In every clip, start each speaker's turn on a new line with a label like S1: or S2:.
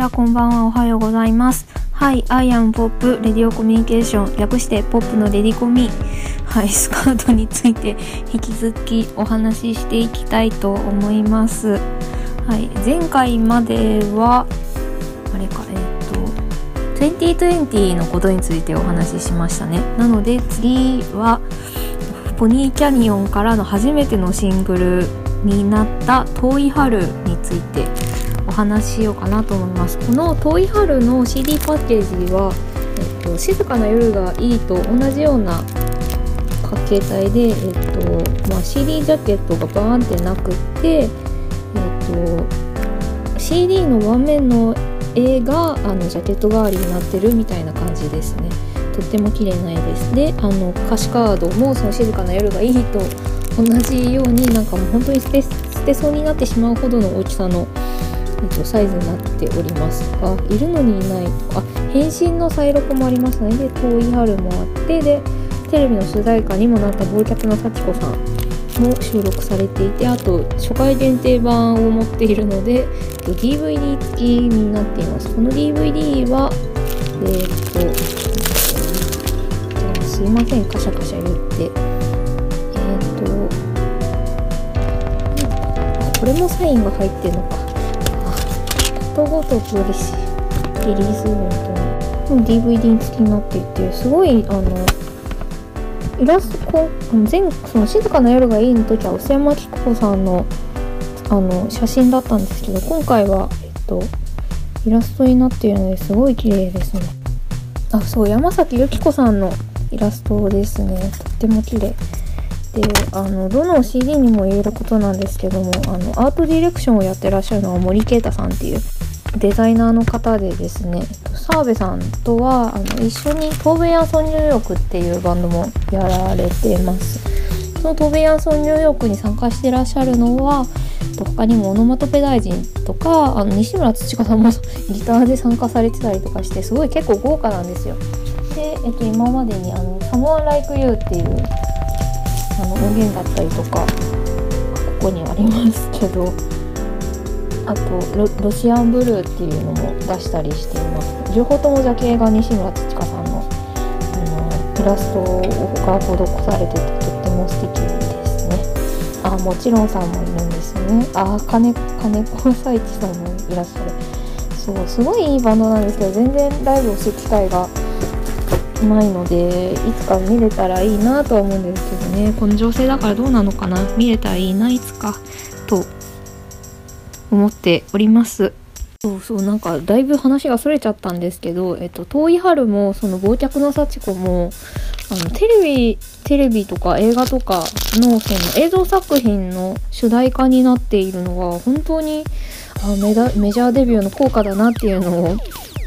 S1: こちはこんばんはおはようございます。はい I am POP レディオコミュニケーション略してポップのレディコミ。はいスカートについて引き続きお話ししていきたいと思います。はい前回まではあれかえっ、と2020のことについてお話ししましたね。なので次はポニーキャニオンからの初めてのシングルになった「遠い春」についてお話ししようかなと思います。この「遠い春」の CD パッケージは、えっと、静かな夜がいいと同じような形態で、えっとまあ、CD ジャケットがバーンってなくって、えっと、CD の盤面の絵があのジャケット代わりになってるみたいな感じですね。とっても綺麗な絵です。であの歌詞カードもその静かな夜がいいと同じようになんかもう本当に捨て捨てそうになってしまうほどの大きさのえっと、サイズになっておりますあいるのにいない。あ変身の再録もありますねで遠い春もあってでテレビの主題歌にもなった忘却の幸子さんも収録されていてあと初回限定版を持っているので DVD 付きになっています。この DVD はえー、っとすいませんカシャカシャ言って。えー、っとこれもサインが入ってるのか。ことごとくリシリリースイベントに DVD 付きになっていてすごいあのイラスト前その静かな夜がいいの時は薄山紀子さんのあの写真だったんですけど今回はえっとイラストになっているのですごい綺麗ですね。あそう山崎由紀子さんのイラストですね。とっても綺麗。であのどの CD にも言えることなんですけどもあのアートディレクションをやってらっしゃるのは森啓太さんっていうデザイナーの方でですね澤部さんとはあの一緒に「トーベンアソンニューヨーク」っていうバンドもやられてます。そのトーベンアソンニューヨークに参加してらっしゃるのは他にもオノマトペ大臣とかあの西村土香さんもギターで参加されてたりとかしてすごい結構豪華なんですよ。で、えっと、今までにあの「Someone Like You」っていうあの音源だったりとかここにありますけど。あとロシアンブルーっていうのも出したりしています。両方ともジャケが西村土香さんのあのイラストが施されててとっても素敵ですね。あもちろんさんもいるんですよね。あ金金子朝市さんもいらっしゃる。そうすごいいいバンドなんですけど全然ライブをする機会がないのでいつか見れたらいいなとは思うんですけどね。この情勢だからどうなのかな。見れたらいいないつか。思っておりますそうそうなんかだいぶ話がそれちゃったんですけど、えっと、遠い春もその忘却の幸子もあのテレビテレビとか映画とかのその映像作品の主題歌になっているのが本当にあメダメジャーデビューの効果だなっていうのを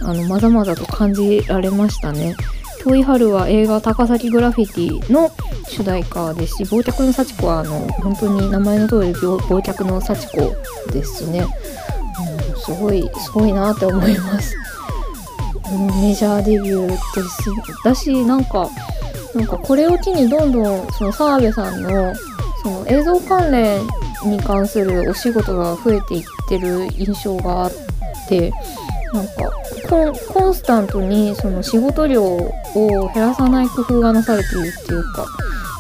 S1: あのまざまざと感じられましたね。遠い春は映画高崎グラフィティの主題歌ですし、忘却の幸子はあの本当に名前の通り忘却の幸子ですね。うん、すごい、すごいなって思います。メジャーデビューです。だし、なんか、なんかこれを機にどんどんその澤部さんのその映像関連に関するお仕事が増えていってる印象があってなんかコンスタントにその仕事量を減らさない工夫がなされているっていうか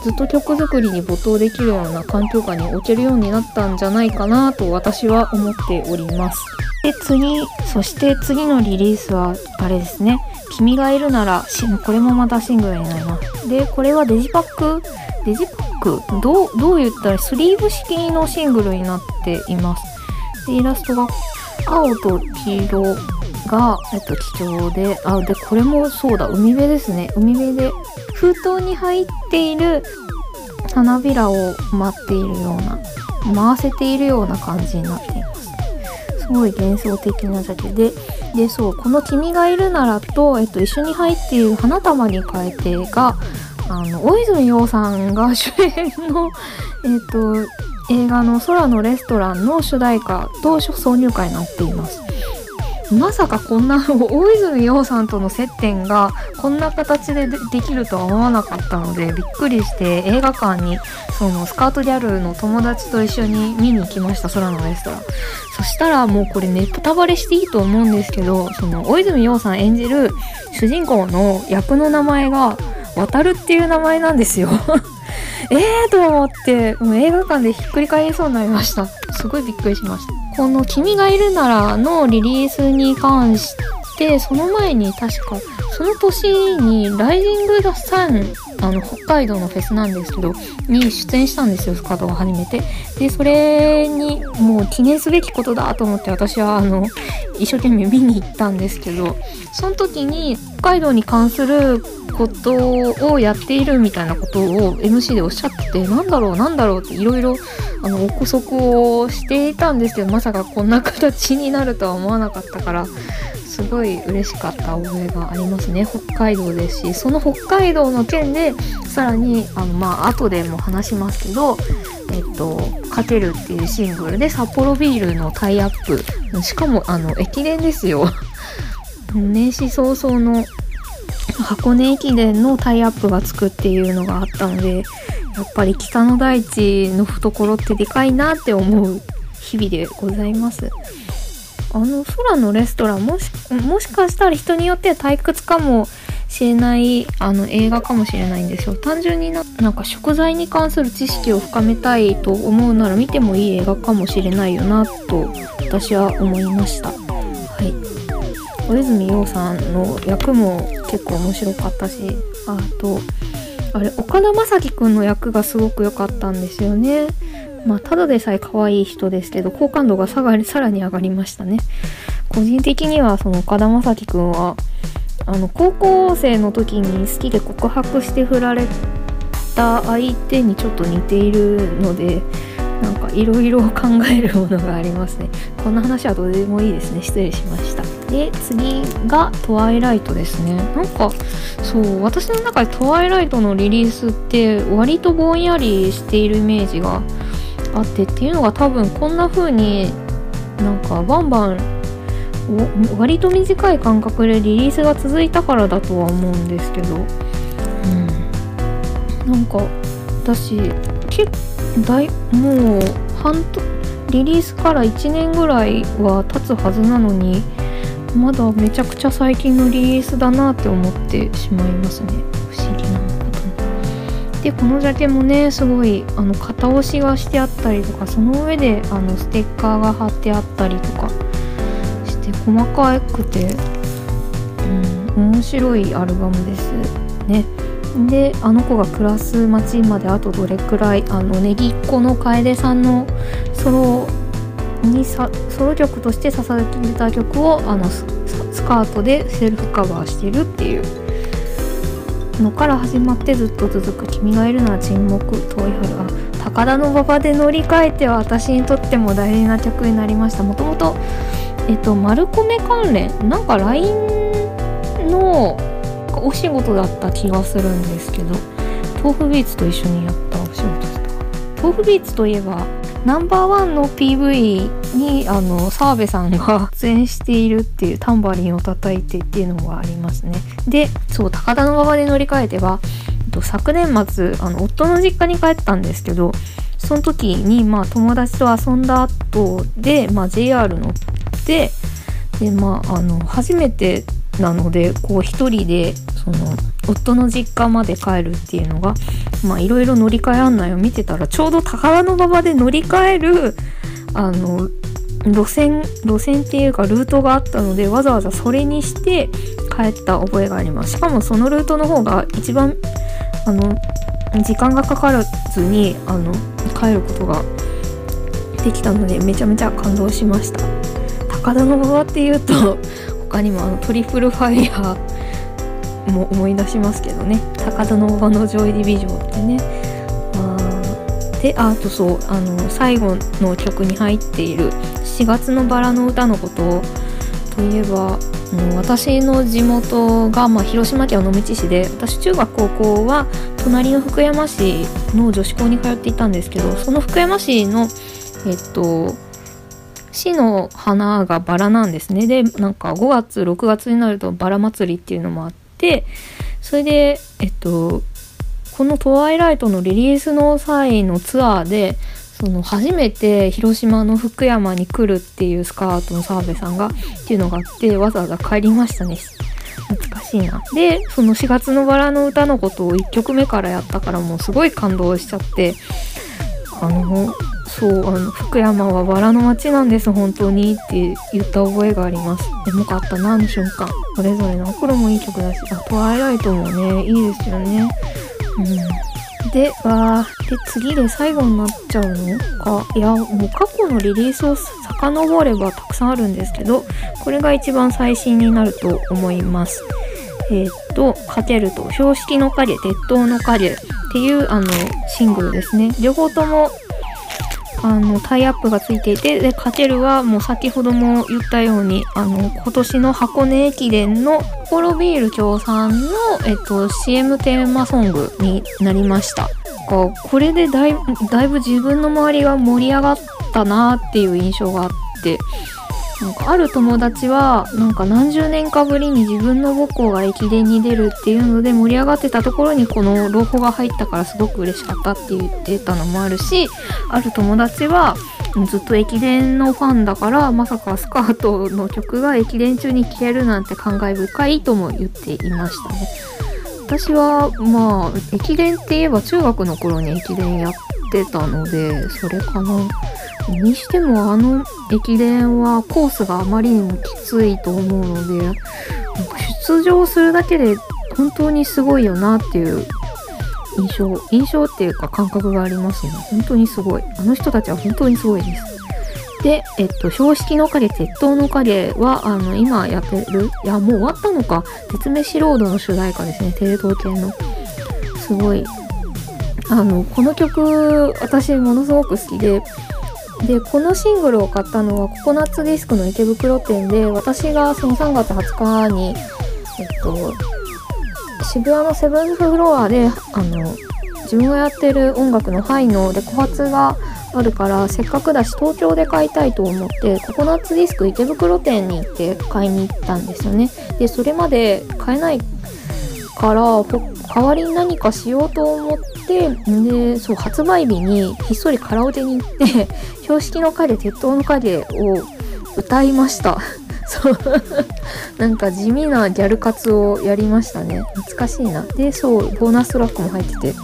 S1: ずっと曲作りに没頭できるような環境下に置けるようになったんじゃないかなと私は思っております。で次そして次のリリースはあれですね「君がいるなら」これもまたシングルになります。でこれはデジパック？デジパック？どうどう言ったらスリーブ式のシングルになっています。でイラストが青と黄色。が、えっと、貴重で、あ、で、これもそうだ、海辺ですね。海辺で、封筒に入っている花びらを待っているような、回せているような感じになっています。すごい幻想的なジャケで、で、そう、この君がいるならと、えっと、一緒に入っている花束に変えてが、あの、大泉洋さんが主演の、えっと、映画の空のレストランの主題歌と挿入歌になっています。まさかこんな大泉洋さんとの接点がこんな形でできるとは思わなかったのでびっくりして映画館にそのスカートギャルの友達と一緒に見に行きました空のレストラン。そしたらもうこれネタバレしていいと思うんですけどその大泉洋さん演じる主人公の役の名前が渡るっていう名前なんですよ。えーと思ってもう映画館でひっくり返りそうになりました。すごいびっくりしました。この「君がいるなら」のリリースに関してその前に確かその年に「ライジング・ザ・サン」あの北海道のフェスなんですけどに出演したんですよスカートが初めて。でそれにもう記念すべきことだと思って私はあの一生懸命見に行ったんですけどその時に北海道に関することをやっているみたいなことを MC でおっしゃっててなんだろうなんだろうっていろいろ憶測をしていたんですけどまさかこんな形になるとは思わなかったから。すごい嬉しかった覚えがありますね。北海道ですしその北海道の件でさらにあのまあ後でも話しますけどえっと「勝てる」っていうシングルで札幌ビールのタイアップ。しかもあの駅伝ですよ。年始早々の箱根駅伝のタイアップがつくっていうのがあったのでやっぱり北の大地の懐ってでかいなって思う日々でございます。あの空のレストランもしもしかしたら人によっては退屈かもしれないあの映画かもしれないんですよ。単純にななんか食材に関する知識を深めたいと思うなら見てもいい映画かもしれないよなと私は思いました。はい。小泉洋さんの役も結構面白かったしあとあれ岡田将生くんの役がすごく良かったんですよねまあ、ただでさえ可愛い人ですけど、好感度がさがさらに上がりましたね。個人的には、その岡田将生くんは、あの、高校生の時に好きで告白して振られた相手にちょっと似ているので、なんかいろいろ考えるものがありますね。こんな話はどうでもいいですね。失礼しました。で、次がトワイライトですね。なんか、そう、私の中でトワイライトのリリースって割とぼんやりしているイメージがあってっていうのが多分こんな風になんかバンバン割と短い間隔でリリースが続いたからだとは思うんですけど、うん、なんか私結大もう半リリースから1年ぐらいは経つはずなのにまだめちゃくちゃ最近のリリースだなって思ってしまいますね不思議なでこのジャケもねすごいあの型押しがしてあったりとかその上であのステッカーが貼ってあったりとかして細かくて、うん、面白いアルバムですね。であの子が暮らす街まであとどれくらいあのネギっ子の楓さんのソロにさソロ曲として捧げた曲をあのスカートでセルフカバーしてるっていうのから始まってずっと続く「君がいるのは沈黙遠い春」あ高田馬場で乗り換えては私にとっても大事な曲になりました。もともとえっと丸米関連なんか LINE のお仕事だった気がするんですけど豆腐ビーツと一緒にやったお仕事でした豆腐ビーツといえばナンバーワンの PV にあの澤部さんが出演しているっていうタンバリンを叩いてっていうのがありますね。でそう高田馬場で乗り換えては昨年末あの夫の実家に帰ったんですけどその時にまあ友達と遊んだ後で、まあ、JR 乗ってでまああの初めてなのでこう一人でその夫の実家まで帰るっていうのがまあいろいろ乗り換え案内を見てたらちょうど高田馬場で乗り換えるあの路線路線っていうかルートがあったのでわざわざそれにして帰った覚えがあります。しかもそのルートの方が一番あの時間がかからずにあの帰ることができたのでめちゃめちゃ感動しました。高田馬場っていうと他にもあのトリプルファイヤーも思い出しますけどね高田馬場のジョイディビジョンってねであとそうあの最後の曲に入っている「4月のバラの歌」のことといえば、私の地元が、まあ、広島県尾道市で私中学高校は隣の福山市の女子校に通っていたんですけどその福山市のえっと市の花がバラなんですね。で、なんか5月、6月になるとバラ祭りっていうのもあって、それで、えっと、このトワイライトのリリースの際のツアーで、その初めて広島の福山に来るっていうスカートの澤部さんがっていうのがあってわざわざ帰りましたね。懐かしいな。でその4月のバラの歌のことを1曲目からやったからもうすごい感動しちゃってあのそうあの福山はバラの街なんです本当にって言った覚えがあります。でもかったなあの瞬間。それぞれの頃もいい曲だしあトワイライトもねいいですよね。うん。で、わー、で、次で最後になっちゃうのか。いや、もう過去のリリースを遡ればたくさんあるんですけど、これが一番最新になると思います。えー、と、勝てると、標識の影、鉄塔の影っていうあのシングルですね。両方ともあのタイアップがついていてでカチェルはもう先ほども言ったようにあの今年の箱根駅伝のポロビール協賛の、えっと、CM テーマソングになりましたこれでだいだいぶ自分の周りが盛り上がったなっていう印象があってなんかある友達はなんか何十年かぶりに自分の母校が駅伝に出るっていうので盛り上がってたところにこの朗報が入ったからすごく嬉しかったって言ってたのもあるしある友達はずっと駅伝のファンだからまさかスカートの曲が駅伝中に聴けるなんて感慨深いとも言っていましたね。私はまあ駅伝って言えば中学の頃に駅伝やってたのでそれかな。にしてもあの駅伝はコースがあまりにもきついと思うので出場するだけで本当にすごいよなっていう印象印象っていうか感覚がありますね。本当にすごい。あの人たちは本当にすごい。です。で、えっと、標識の影、鉄塔の影は、あの、今やってる、いや、もう終わったのか、鉄飯ロードの主題歌ですね、テレ東系の。すごい。あの、この曲、私、ものすごく好きで、でこのシングルを買ったのはココナッツディスクの池袋店で私がその3月20日に、えっと、渋谷のセブンフロアであの自分がやってる音楽のハイのレコ発があるからせっかくだし東京で買いたいと思ってココナッツディスク池袋店に行って買いに行ったんですよね。でそれまで買えないから代わりに何かしようと思ってでそう発売日にひっそりカラオケに行って 標識の影鉄塔の影を歌いました。そう。なんか地味なギャル活をやりましたね。懐かしいな。でそうボーナストラックも入ってて。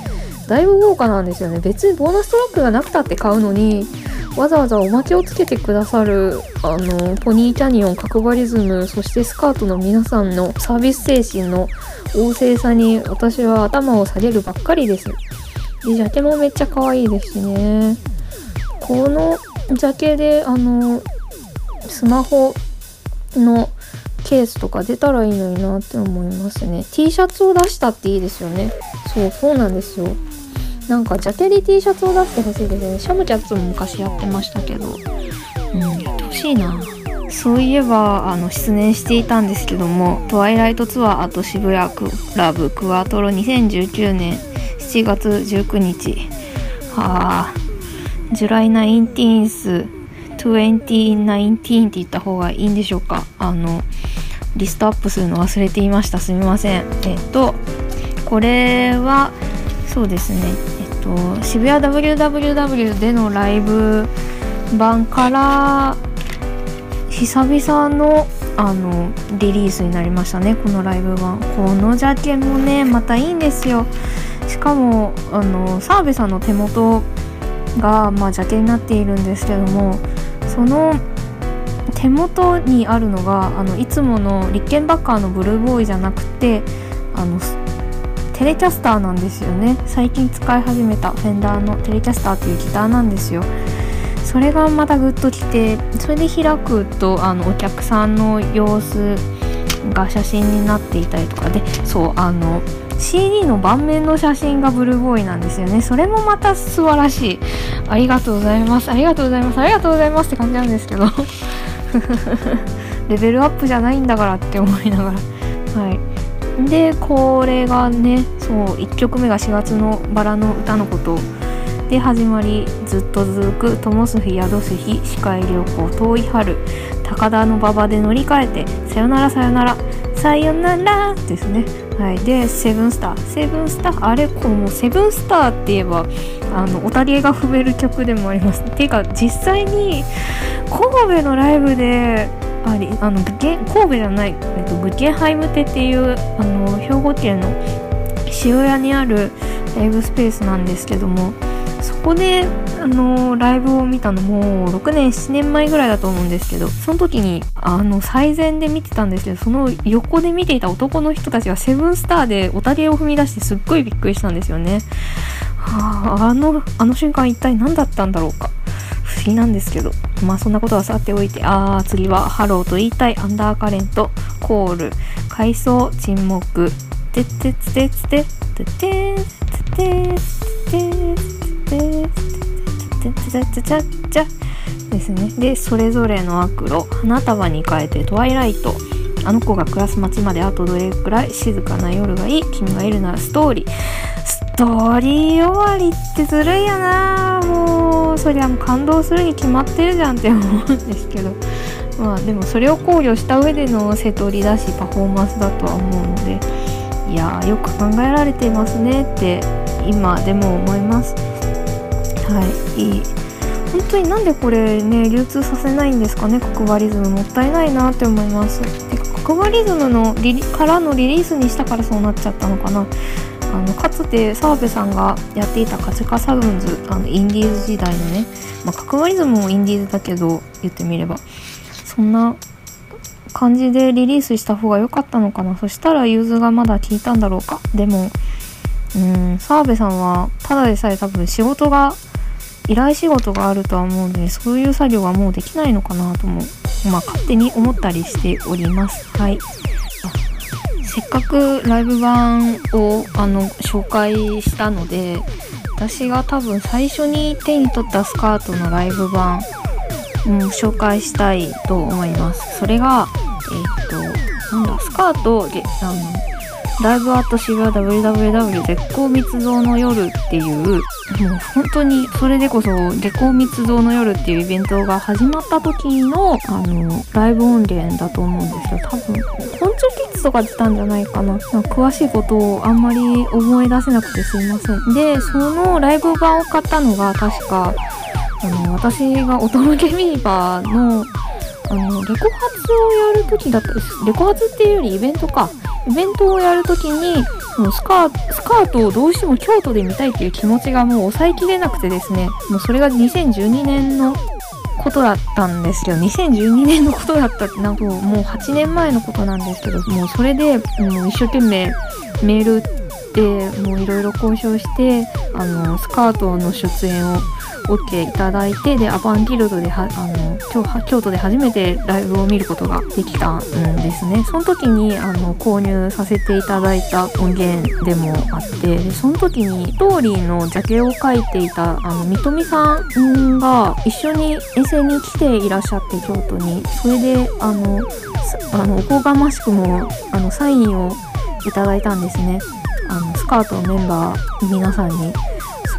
S1: だいぶ豪華なんですよね。別にボーナストラックがなくたって買うのにわざわざおまけをつけてくださるあのポニーキャニオン角張リズムそしてスカートの皆さんのサービス精神の旺盛さに私は頭を下げるばっかりです。ジャケもめっちゃ可愛いですね。このジャケであのスマホのケースとか出たらいいのになって思いますね。T シャツを出したっていいですよね。そうそうなんですよ。なんかジャケリ T シャツを出してほしいですね。シャムキャツも昔やってましたけど。うんやってほしいな。そういえばあの失念していたんですけどもトワイライトツアーあと渋谷クラブクワトロ2019年7月19日。はあ。ジュライ 19th 2019って言った方がいいんでしょうか。あのリストアップするの忘れていました。すみません。えっとこれはそうですね。えっと渋谷 WWW でのライブ版から久々のあのリリースになりましたね。このライブ版。このジャケもねまたいいんですよ。しかもあの澤部さんの手元が、まあ、ジャケになっているんですけどもその手元にあるのがあのいつものリッケンバッカーのブルーボーイじゃなくてあのテレキャスターなんですよね。最近使い始めたフェンダーのテレキャスターというギターなんですよ。それがまたグッときてそれで開くとあのお客さんの様子が写真になっていたりとかでそうあの CD の盤面の写真がブルーボーイなんですよね。それもまた素晴らしい。ありがとうございます。ありがとうございます。ありがとうございますって感じなんですけど。レベルアップじゃないんだからって思いながら。はい。でこれがねそう1曲目が4月のバラの歌のこと。で始まりずっと続く友す日宿す日視界旅行遠い春。高田の馬場で乗り換えてさよならさよなら。さよならですね。はい。でセブンスター。セブンスター？あれこうもうセブンスターって言えばあのおたりえが踏める曲でもあります。っていうか実際に神戸のライブでありあの神戸じゃない、えっと、グケハイムテっていうあの兵庫県の渋谷にあるライブスペースなんですけどもそこであのライブを見たのも6年7年前ぐらいだと思うんですけどその時にあの最前で見てたんですけどその横で見ていた男の人たちがセブンスターでオタ芸を踏み出してすっごいびっくりしたんですよね。はあ、あのあの瞬間一体何だったんだろうか。不思議なんですけど。まあそんなことはさておいてああ次はハローと言いたいアンダーカレントコール。回想沈黙。てってつてつて。ててつてつてつてつて。つてつてですね。でそれぞれの悪路花束に変えてトワイライト。あの子が暮らす街まであとどれくらい静かな夜がいい君がいるならストーリー。ストーリー終わりってずるいよな。もうそりゃもう感動するに決まってるじゃんって思うんですけど。まあでもそれを考慮した上での瀬戸りだしパフォーマンスだとは思うので。いやよく考えられていますねって今でも思います。はいいい。本当になんでこれね流通させないんですかね角張リズムもったいないなって思います。てか角張リズムのリリからのリリースにしたからそうなっちゃったのかな。あのかつて澤部さんがやっていたカツカサウンズあのインディーズ時代のね、まあ、角張リズムもインディーズだけど言ってみれば。そんな感じでリリースした方が良かったのかな。そしたら融通がまだ効いたんだろうか。でもうん澤部さんはただでさえ多分仕事が依頼仕事があるとは思うのでそういう作業はもうできないのかなともまあ勝手に思ったりしております。はい。せっかくライブ版をあの紹介したので私が多分最初に手に取ったスカートのライブ版、うん、紹介したいと思います。それがえっ、となんだスカートであのライブアート渋谷 WWW 絶好密造の夜っていうもう本当にそれでこそ絶好密造の夜っていうイベントが始まった時のあのライブ音源だと思うんですけど多分昆虫キッズとか出たんじゃないかな。詳しいことをあんまり思い出せなくてすいません。でそのライブ版を買ったのが確かあの私がお届けビーバーのあのレコ発をやる時だったレコ発っていうよりイベントか。イベントをやるときにもうスカスカートをどうしても京都で見たいっていう気持ちがもう抑えきれなくてですねもうそれが2012年のことだったんですけど2012年のことだったってなんかもう8年前のことなんですけどもうそれでもう一生懸命メールでもういろいろ交渉してあのスカートの出演を OK いただいてでアバンギルドではあの京都で初めてライブを見ることができたんですね。その時にあの購入させていただいた音源でもあってでその時にストーリーのジャケを書いていたあの三富さんが一緒に遠征に来ていらっしゃって京都に。それであのあのおこがましくもあのサインをいただいたんですね。あのスカートのメンバー皆さんに。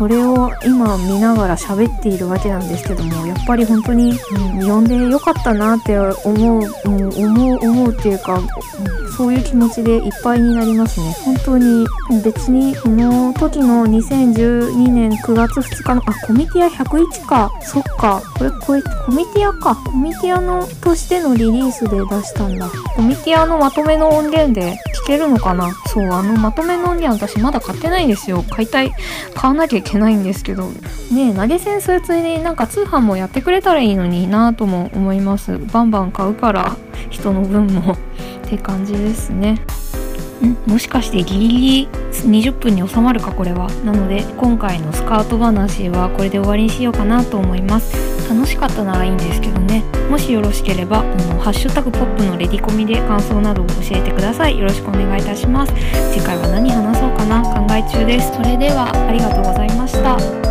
S1: それを今見ながら喋っているわけなんですけどもやっぱり本当に、うん、読んでよかったなって思う、うん、思う思うっていうか、うん、そういう気持ちでいっぱいになりますね。本当に別にこの時の2012年9月2日のあコミティア101か。そっか。これこれコミティアか。コミティアのとしてのリリースで出したんだ。コミティアのまとめの音源で聞けるのかな。そうあのまとめの音源私まだ買ってないんですよ。買いたい。買わなきゃいけないんですけど。ね投げ銭するついでになんか通販もやってくれたらいいのになとも思います。バンバン買うから人の分も。って感じですね。もしかしてギリギリ20分に収まるかこれはなので今回のスカート話はこれで終わりにしようかなと思います。楽しかったならいいんですけどね。もしよろしければあのハッシュタグポップのレディコミで感想などを教えてください。よろしくお願いいたします。次回は何話そうかな？考え中です。それではありがとうございました。